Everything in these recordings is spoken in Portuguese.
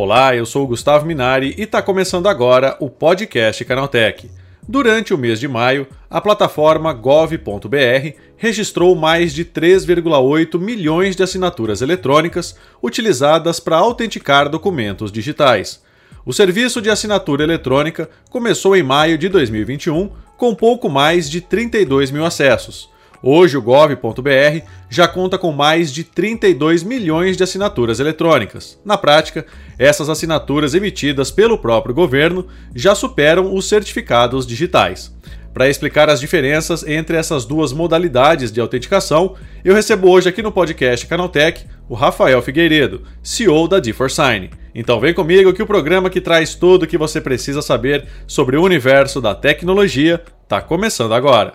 Olá, eu sou o Gustavo Minari e está começando agora o podcast Canaltech. Durante o mês de maio, a plataforma gov.br registrou mais de 3,8 milhões de assinaturas eletrônicas utilizadas para autenticar documentos digitais. O serviço de assinatura eletrônica começou em maio de 2021 com pouco mais de 32 mil acessos. Hoje, o gov.br já conta com mais de 32 milhões de assinaturas eletrônicas. Na prática, essas assinaturas emitidas pelo próprio governo já superam os certificados digitais. Para explicar as diferenças entre essas duas modalidades de autenticação, eu recebo hoje aqui no podcast Canaltech o Rafael Figueiredo, CEO da D4Sign. Então vem comigo que o programa que traz tudo o que você precisa saber sobre o universo da tecnologia está começando agora.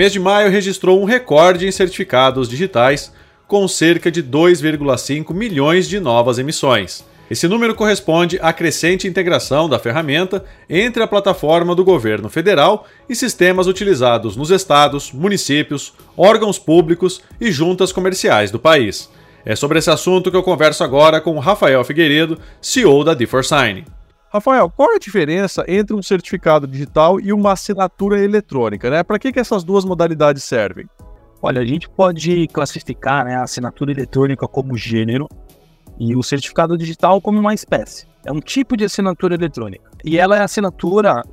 Mês de maio registrou um recorde em certificados digitais, com cerca de 2,5 milhões de novas emissões. Esse número corresponde à crescente integração da ferramenta entre a plataforma do governo federal e sistemas utilizados nos estados, municípios, órgãos públicos e juntas comerciais do país. É sobre esse assunto que eu converso agora com Rafael Figueiredo, CEO da D4Sign. Rafael, qual é a diferença entre um certificado digital e uma assinatura eletrônica? Né? Para que, que essas duas modalidades servem? Olha, a gente pode classificar né, a assinatura eletrônica como gênero e o certificado digital como uma espécie. É um tipo de assinatura eletrônica. E ela é a assinatura,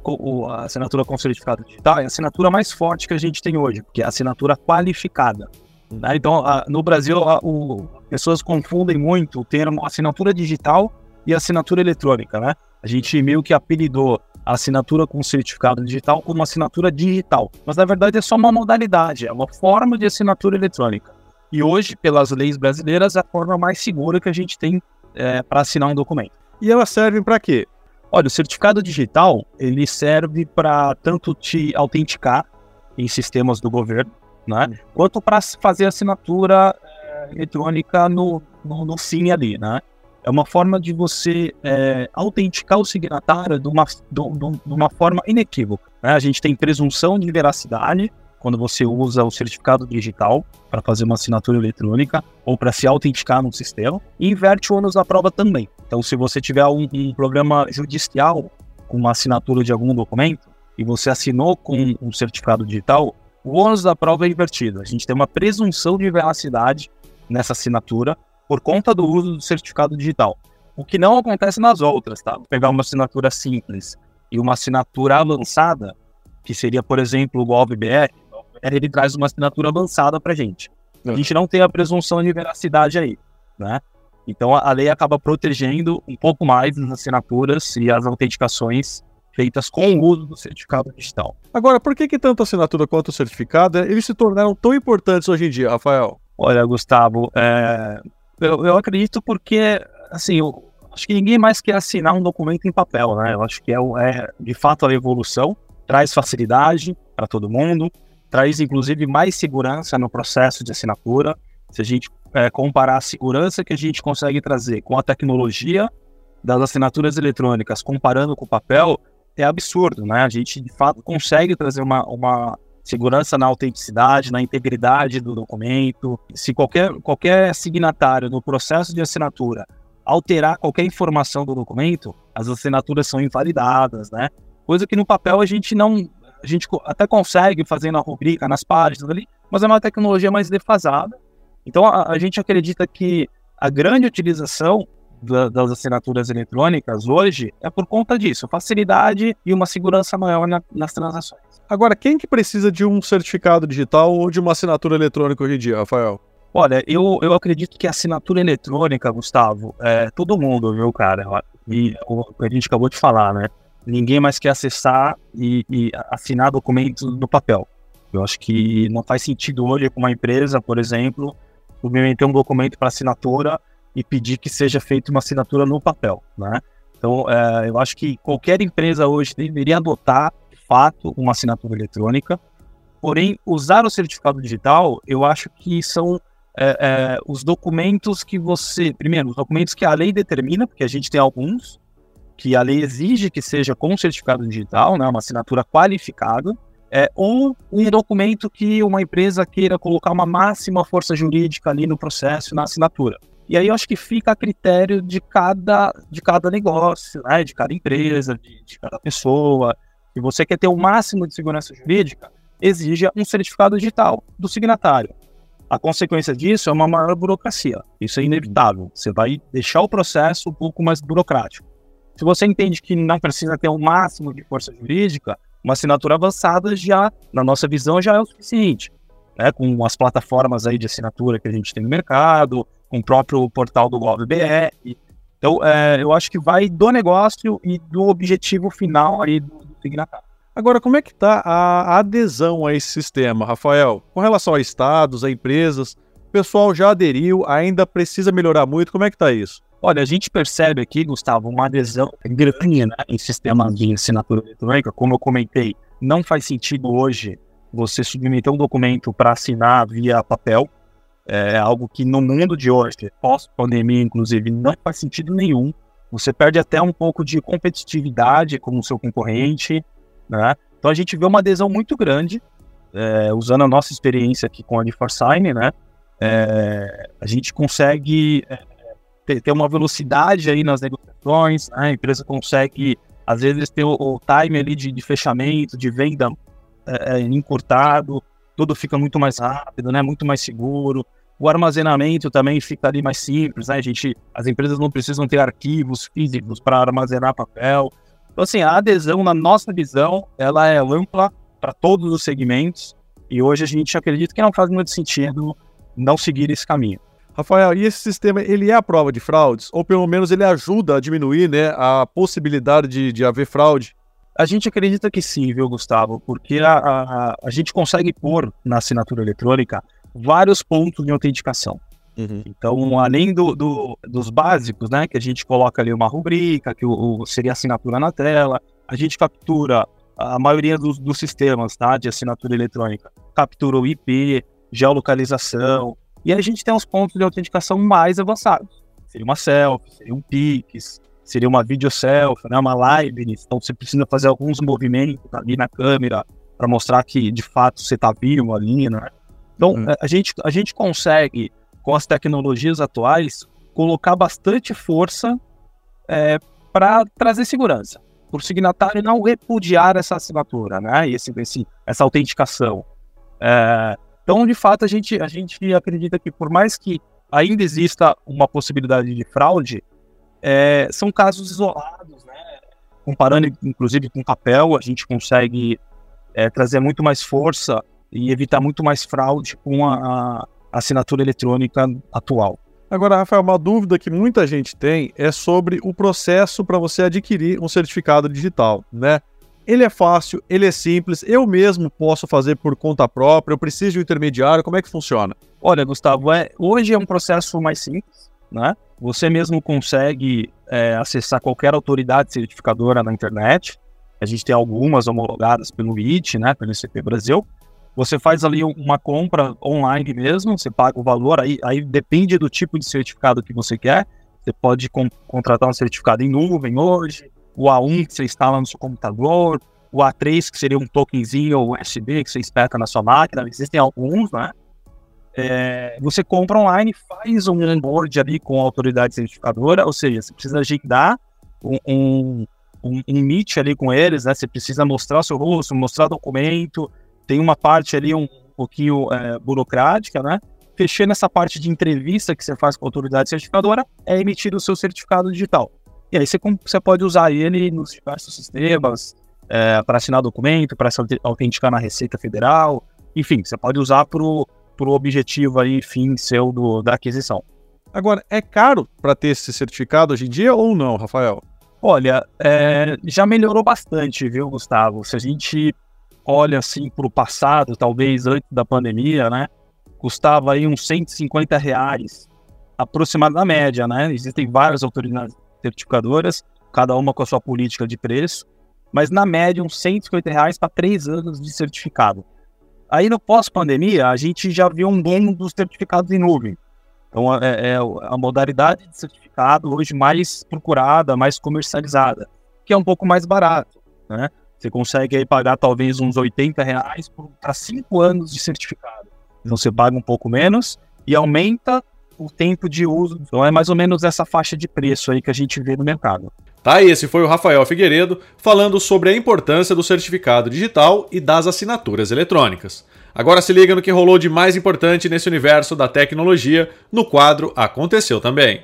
a assinatura com certificado digital, é a assinatura mais forte que a gente tem hoje, porque é a assinatura qualificada. Né? Então, no Brasil, o, pessoas confundem muito o termo assinatura digital e assinatura eletrônica, né? A gente meio que apelidou a assinatura com certificado digital como assinatura digital. Mas na verdade é só uma modalidade, é uma forma de assinatura eletrônica. E hoje, pelas leis brasileiras, é a forma mais segura que a gente tem é, para assinar um documento. E elas servem para quê? Olha, o certificado digital ele serve para tanto te autenticar em sistemas do governo, né, quanto para fazer assinatura é, eletrônica no, no, no ali, né? É uma forma de você é, autenticar o signatário de uma, de, de uma forma inequívoca. Né? A gente tem presunção de veracidade quando você usa o certificado digital para fazer uma assinatura eletrônica ou para se autenticar no sistema, e inverte o ônus da prova também. Então, se você tiver um, um programa judicial com uma assinatura de algum documento e você assinou com um certificado digital, o ônus da prova é invertido. A gente tem uma presunção de veracidade nessa assinatura por conta do uso do certificado digital. O que não acontece nas outras, tá? Pegar uma assinatura simples e uma assinatura avançada, que seria, por exemplo, o GovBR, ele traz uma assinatura avançada para gente. A gente não tem a presunção de veracidade aí, né? Então a lei acaba protegendo um pouco mais as assinaturas e as autenticações feitas com o uso do certificado digital. Agora, por que, que tanto a assinatura quanto o certificado eles se tornaram tão importantes hoje em dia, Rafael? Olha, Gustavo, é, eu, eu acredito porque, assim, eu acho que ninguém mais quer assinar um documento em papel, né? Eu acho que é, é de fato a evolução, traz facilidade para todo mundo, traz inclusive mais segurança no processo de assinatura. Se a gente é, comparar a segurança que a gente consegue trazer com a tecnologia das assinaturas eletrônicas, comparando com o papel, é absurdo, né? A gente de fato consegue trazer uma, uma segurança na autenticidade, na integridade do documento. Se qualquer, qualquer signatário no processo de assinatura alterar qualquer informação do documento, as assinaturas são invalidadas, né? Coisa que no papel a gente não. A gente até consegue fazer na rubrica, nas páginas ali, mas é uma tecnologia mais defasada. Então a, a gente acredita que a grande utilização da, das assinaturas eletrônicas hoje é por conta disso, facilidade e uma segurança maior na, nas transações. Agora, quem que precisa de um certificado digital ou de uma assinatura eletrônica hoje em dia, Rafael? Olha, eu, eu acredito que a assinatura eletrônica, Gustavo, é todo mundo, viu, cara? E o que a gente acabou de falar, né? ninguém mais quer acessar e, e assinar documentos no papel. Eu acho que não faz sentido hoje para uma empresa, por exemplo, submeter um documento para assinatura e pedir que seja feita uma assinatura no papel, né? Então, é, eu acho que qualquer empresa hoje deveria adotar, de fato, uma assinatura eletrônica. Porém, usar o certificado digital, eu acho que são é, é, os documentos que você. Primeiro, os documentos que a lei determina, porque a gente tem alguns, que a lei exige que seja com certificado digital, né, uma assinatura qualificada, é, ou um documento que uma empresa queira colocar uma máxima força jurídica ali no processo, na assinatura. E aí eu acho que fica a critério de cada, de cada negócio, né, de cada empresa, de, de cada pessoa. Se você quer ter o máximo de segurança jurídica, exija um certificado digital do signatário. A consequência disso é uma maior burocracia. Isso é inevitável. Você vai deixar o processo um pouco mais burocrático. Se você entende que não precisa ter o máximo de força jurídica, uma assinatura avançada já, na nossa visão, já é o suficiente. Né? Com as plataformas aí de assinatura que a gente tem no mercado, com o próprio portal do GovBR. Então, é, eu acho que vai do negócio e do objetivo final aí do, do signatário. Agora, como é que está a adesão a esse sistema, Rafael? Com relação a estados, a empresas, o pessoal já aderiu, ainda precisa melhorar muito, como é que está isso? Olha, a gente percebe aqui, Gustavo, uma adesão grande né, em sistemas de assinatura eletrônica. Como eu comentei, não faz sentido hoje você submeter um documento para assinar via papel. É algo que no mundo de hoje, pós-pandemia, inclusive, não faz sentido nenhum. Você perde até um pouco de competitividade com o seu concorrente. Né? Então a gente vê uma adesão muito grande, é, usando a nossa experiência aqui com a Forsign, né? É, a gente consegue é, ter, ter uma velocidade aí nas negociações, né? a empresa consegue, às vezes, ter o, o time ali de, de, fechamento, de venda é, é, encurtado, tudo fica muito mais rápido, né? Muito mais seguro. O armazenamento também fica ali mais simples, né? A gente, as empresas não precisam ter arquivos físicos para armazenar papel. Então, assim, a adesão, na nossa visão, ela é ampla para todos os segmentos e hoje a gente acredita que não faz muito sentido não seguir esse caminho. Rafael, e esse sistema ele é a prova de fraudes? Ou pelo menos ele ajuda a diminuir né, a possibilidade de, de haver fraude? A gente acredita que sim, viu, Gustavo? Porque a, a, a gente consegue pôr na assinatura eletrônica vários pontos de autenticação. Uhum. Então, além do, do, dos básicos, né, que a gente coloca ali uma rubrica, que o, o seria assinatura na tela, a gente captura a maioria dos, dos sistemas tá, de assinatura eletrônica, captura o IP, geolocalização, e a gente tem os pontos de autenticação mais avançados. Seria uma selfie, seria um Pix, seria uma video selfie, né, uma live. Então você precisa fazer alguns movimentos ali na câmera para mostrar que de fato você está vivo ali, né? Então hum. a, gente, a gente consegue, com as tecnologias atuais, colocar bastante força é, para trazer segurança. Por signatário não repudiar essa assinatura, né? Esse, esse, essa autenticação. É, então, de fato, a gente, a gente acredita que por mais que ainda exista uma possibilidade de fraude, é, são casos isolados, né? Comparando, inclusive, com papel, a gente consegue é, trazer muito mais força e evitar muito mais fraude com a, a assinatura eletrônica atual. Agora, Rafael, uma dúvida que muita gente tem é sobre o processo para você adquirir um certificado digital, né? Ele é fácil, ele é simples, eu mesmo posso fazer por conta própria, eu preciso de um intermediário, como é que funciona? Olha, Gustavo, é, hoje é um processo mais simples, né? Você mesmo consegue é, acessar qualquer autoridade certificadora na internet. A gente tem algumas homologadas pelo IT, né, pelo ICP Brasil. Você faz ali uma compra online mesmo, você paga o valor, aí, aí depende do tipo de certificado que você quer. Você pode con contratar um certificado em nuvem hoje, o A1 que você instala no seu computador, o A3 que seria um tokenzinho USB que você espeta na sua máquina, existem alguns, né? É, você compra online, faz um onboard ali com a autoridade certificadora, ou seja, você precisa agendar um, um, um, um meet ali com eles, né? Você precisa mostrar seu rosto, mostrar documento, tem uma parte ali um pouquinho é, burocrática, né? Fechando essa parte de entrevista que você faz com a autoridade certificadora, é emitido o seu certificado digital. E aí você, você pode usar ele nos diversos sistemas, é, para assinar documento, para se autenticar na Receita Federal, enfim, você pode usar para o objetivo aí, fim seu do, da aquisição. Agora, é caro para ter esse certificado hoje em dia ou não, Rafael? Olha, é, já melhorou bastante, viu, Gustavo? Se a gente olha assim para o passado, talvez antes da pandemia, né? Custava aí uns 150 reais, aproximado da média, né? Existem várias autoridades certificadoras, cada uma com a sua política de preço, mas na média uns 150 reais para três anos de certificado. Aí no pós-pandemia, a gente já viu um boom dos certificados em nuvem. Então é, é a modalidade de certificado hoje mais procurada, mais comercializada, que é um pouco mais barato, né? Você consegue aí pagar talvez uns 80 reais para cinco anos de certificado. Então você paga um pouco menos e aumenta o tempo de uso. Então é mais ou menos essa faixa de preço aí que a gente vê no mercado. Tá, esse foi o Rafael Figueiredo falando sobre a importância do certificado digital e das assinaturas eletrônicas. Agora se liga no que rolou de mais importante nesse universo da tecnologia no quadro Aconteceu também.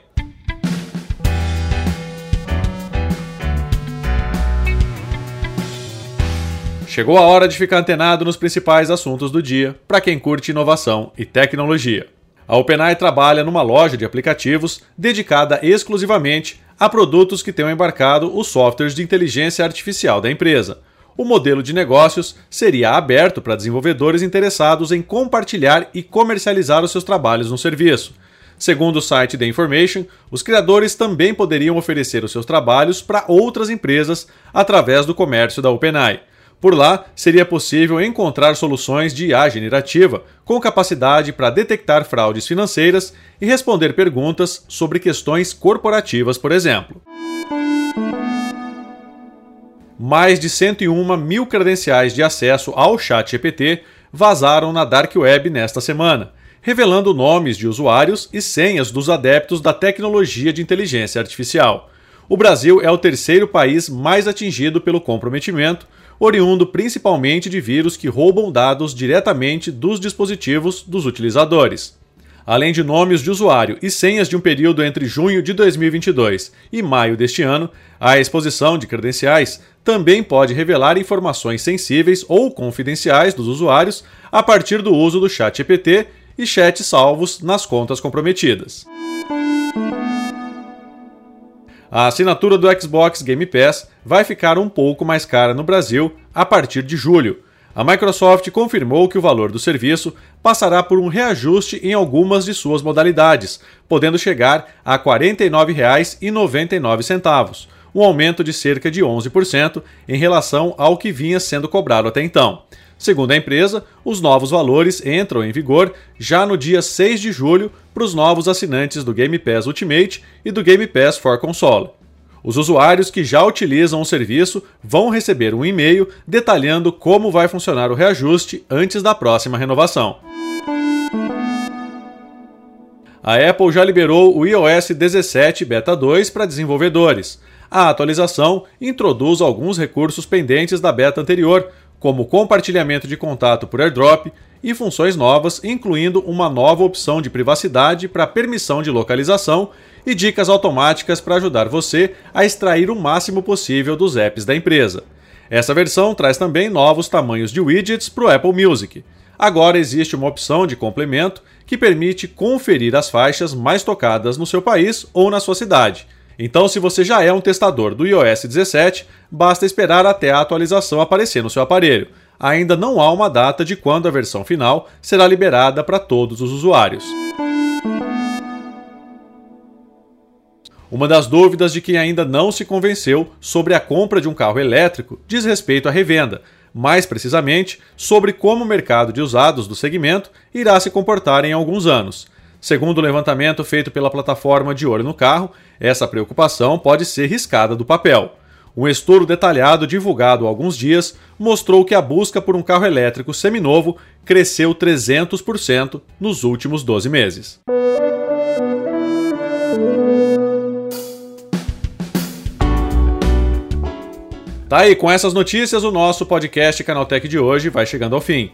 Chegou a hora de ficar antenado nos principais assuntos do dia para quem curte inovação e tecnologia. A OpenAI trabalha numa loja de aplicativos dedicada exclusivamente a produtos que tenham embarcado os softwares de inteligência artificial da empresa. O modelo de negócios seria aberto para desenvolvedores interessados em compartilhar e comercializar os seus trabalhos no serviço. Segundo o site The Information, os criadores também poderiam oferecer os seus trabalhos para outras empresas através do comércio da OpenAI. Por lá, seria possível encontrar soluções de IA generativa, com capacidade para detectar fraudes financeiras e responder perguntas sobre questões corporativas, por exemplo. Mais de 101 mil credenciais de acesso ao ChatGPT vazaram na Dark Web nesta semana, revelando nomes de usuários e senhas dos adeptos da tecnologia de inteligência artificial. O Brasil é o terceiro país mais atingido pelo comprometimento oriundo principalmente de vírus que roubam dados diretamente dos dispositivos dos utilizadores. Além de nomes de usuário e senhas de um período entre junho de 2022 e maio deste ano, a exposição de credenciais também pode revelar informações sensíveis ou confidenciais dos usuários a partir do uso do chat GPT e chats salvos nas contas comprometidas. A assinatura do Xbox Game Pass vai ficar um pouco mais cara no Brasil a partir de julho. A Microsoft confirmou que o valor do serviço passará por um reajuste em algumas de suas modalidades, podendo chegar a R$ 49,99, um aumento de cerca de 11% em relação ao que vinha sendo cobrado até então. Segundo a empresa, os novos valores entram em vigor já no dia 6 de julho para os novos assinantes do Game Pass Ultimate e do Game Pass for Console. Os usuários que já utilizam o serviço vão receber um e-mail detalhando como vai funcionar o reajuste antes da próxima renovação. A Apple já liberou o iOS 17 Beta 2 para desenvolvedores. A atualização introduz alguns recursos pendentes da beta anterior, como compartilhamento de contato por airdrop e funções novas, incluindo uma nova opção de privacidade para permissão de localização e dicas automáticas para ajudar você a extrair o máximo possível dos apps da empresa. Essa versão traz também novos tamanhos de widgets para o Apple Music. Agora existe uma opção de complemento que permite conferir as faixas mais tocadas no seu país ou na sua cidade então, se você já é um testador do iOS 17, basta esperar até a atualização aparecer no seu aparelho. Ainda não há uma data de quando a versão final será liberada para todos os usuários. Uma das dúvidas de quem ainda não se convenceu sobre a compra de um carro elétrico diz respeito à revenda, mais precisamente sobre como o mercado de usados do segmento irá se comportar em alguns anos. Segundo o levantamento feito pela plataforma de Olho no Carro, essa preocupação pode ser riscada do papel. Um estudo detalhado divulgado há alguns dias mostrou que a busca por um carro elétrico seminovo cresceu 300% nos últimos 12 meses. Tá aí, com essas notícias, o nosso podcast Canaltech de hoje vai chegando ao fim.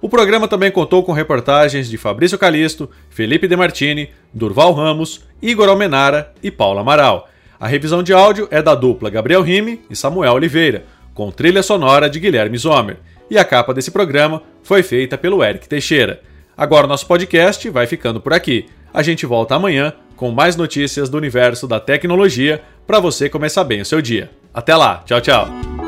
O programa também contou com reportagens de Fabrício Calisto, Felipe Demartini, Durval Ramos, Igor Almenara e Paula Amaral. A revisão de áudio é da dupla Gabriel Rime e Samuel Oliveira, com trilha sonora de Guilherme Zomer. E a capa desse programa foi feita pelo Eric Teixeira. Agora nosso podcast vai ficando por aqui. A gente volta amanhã com mais notícias do universo da tecnologia para você começar bem o seu dia. Até lá, tchau, tchau.